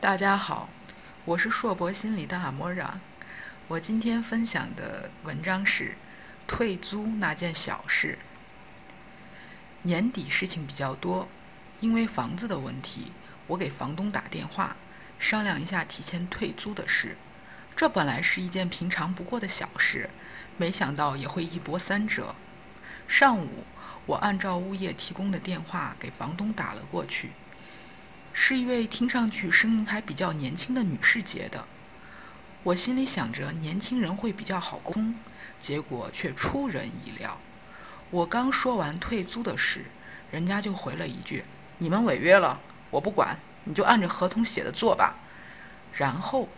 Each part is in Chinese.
大家好，我是硕博心理的阿莫让。我今天分享的文章是退租那件小事。年底事情比较多，因为房子的问题，我给房东打电话商量一下提前退租的事。这本来是一件平常不过的小事，没想到也会一波三折。上午，我按照物业提供的电话给房东打了过去。是一位听上去声音还比较年轻的女士接的，我心里想着年轻人会比较好沟通，结果却出人意料。我刚说完退租的事，人家就回了一句：“你们违约了，我不管，你就按着合同写的做吧。”然后，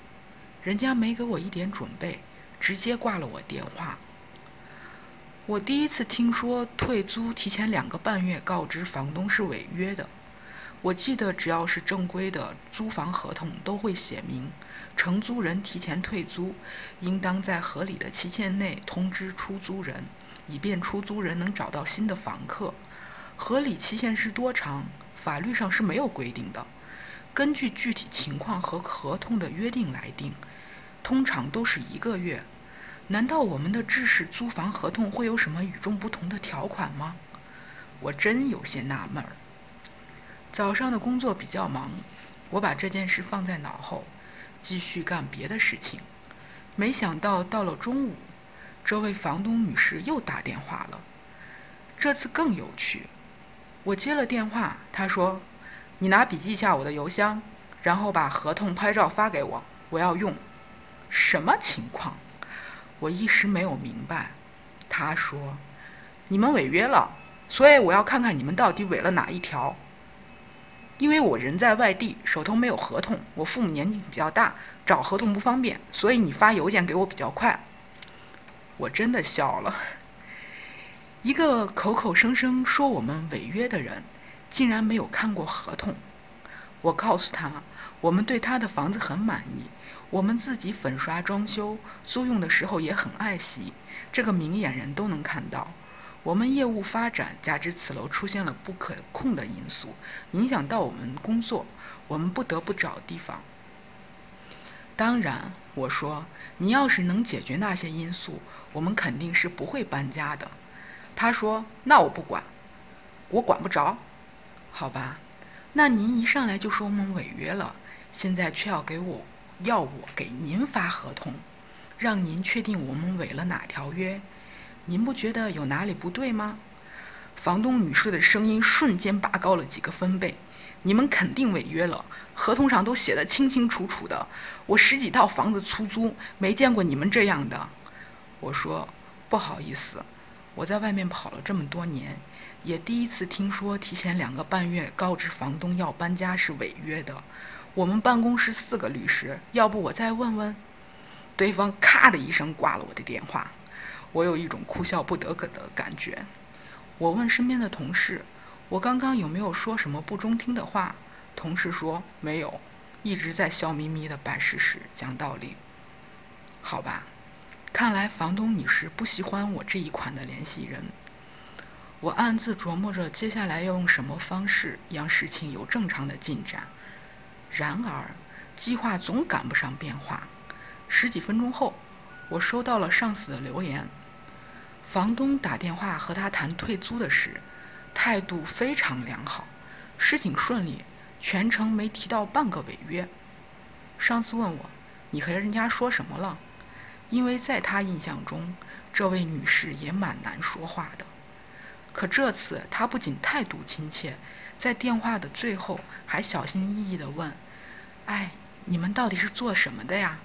人家没给我一点准备，直接挂了我电话。我第一次听说退租提前两个半月告知房东是违约的。我记得，只要是正规的租房合同，都会写明，承租人提前退租，应当在合理的期限内通知出租人，以便出租人能找到新的房客。合理期限是多长？法律上是没有规定的，根据具体情况和合同的约定来定，通常都是一个月。难道我们的制式租房合同会有什么与众不同的条款吗？我真有些纳闷儿。早上的工作比较忙，我把这件事放在脑后，继续干别的事情。没想到到了中午，这位房东女士又打电话了。这次更有趣，我接了电话，她说：“你拿笔记下我的邮箱，然后把合同拍照发给我，我要用。”什么情况？我一时没有明白。她说：“你们违约了，所以我要看看你们到底违了哪一条。”因为我人在外地，手头没有合同，我父母年纪比较大，找合同不方便，所以你发邮件给我比较快。我真的笑了。一个口口声声说我们违约的人，竟然没有看过合同。我告诉他，我们对他的房子很满意，我们自己粉刷装修，租用的时候也很爱惜，这个明眼人都能看到。我们业务发展，加之此楼出现了不可控的因素，影响到我们工作，我们不得不找地方。当然，我说你要是能解决那些因素，我们肯定是不会搬家的。他说：“那我不管，我管不着。”好吧，那您一上来就说我们违约了，现在却要给我要我给您发合同，让您确定我们违了哪条约。您不觉得有哪里不对吗？房东女士的声音瞬间拔高了几个分贝。你们肯定违约了，合同上都写得清清楚楚的。我十几套房子出租，没见过你们这样的。我说不好意思，我在外面跑了这么多年，也第一次听说提前两个半月告知房东要搬家是违约的。我们办公室四个律师，要不我再问问？对方咔的一声挂了我的电话。我有一种哭笑不得的感觉。我问身边的同事：“我刚刚有没有说什么不中听的话？”同事说：“没有，一直在笑眯眯的摆事实、讲道理。”好吧，看来房东女士不喜欢我这一款的联系人。我暗自琢磨着接下来要用什么方式让事情有正常的进展。然而，计划总赶不上变化。十几分钟后，我收到了上司的留言。房东打电话和他谈退租的事，态度非常良好，事情顺利，全程没提到半个违约。上司问我：“你和人家说什么了？”因为在他印象中，这位女士也蛮难说话的。可这次她不仅态度亲切，在电话的最后还小心翼翼地问：“哎，你们到底是做什么的呀？”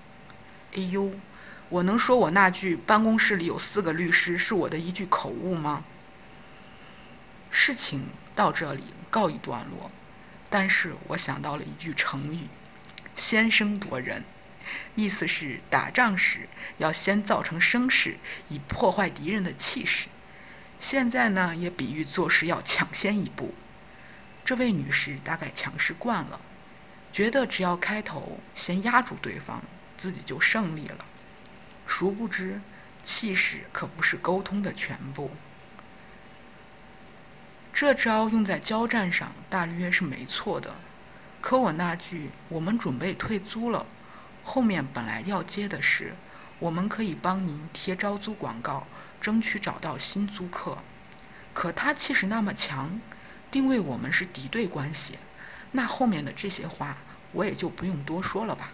哎呦！我能说我那句“办公室里有四个律师”是我的一句口误吗？事情到这里告一段落，但是我想到了一句成语“先声夺人”，意思是打仗时要先造成声势，以破坏敌人的气势。现在呢，也比喻做事要抢先一步。这位女士大概强势惯了，觉得只要开头先压住对方，自己就胜利了。殊不知，气势可不是沟通的全部。这招用在交战上，大约是没错的。可我那句“我们准备退租了”，后面本来要接的是“我们可以帮您贴招租广告，争取找到新租客”，可他气势那么强，定位我们是敌对关系，那后面的这些话我也就不用多说了吧。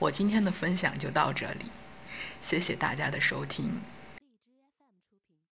我今天的分享就到这里，谢谢大家的收听。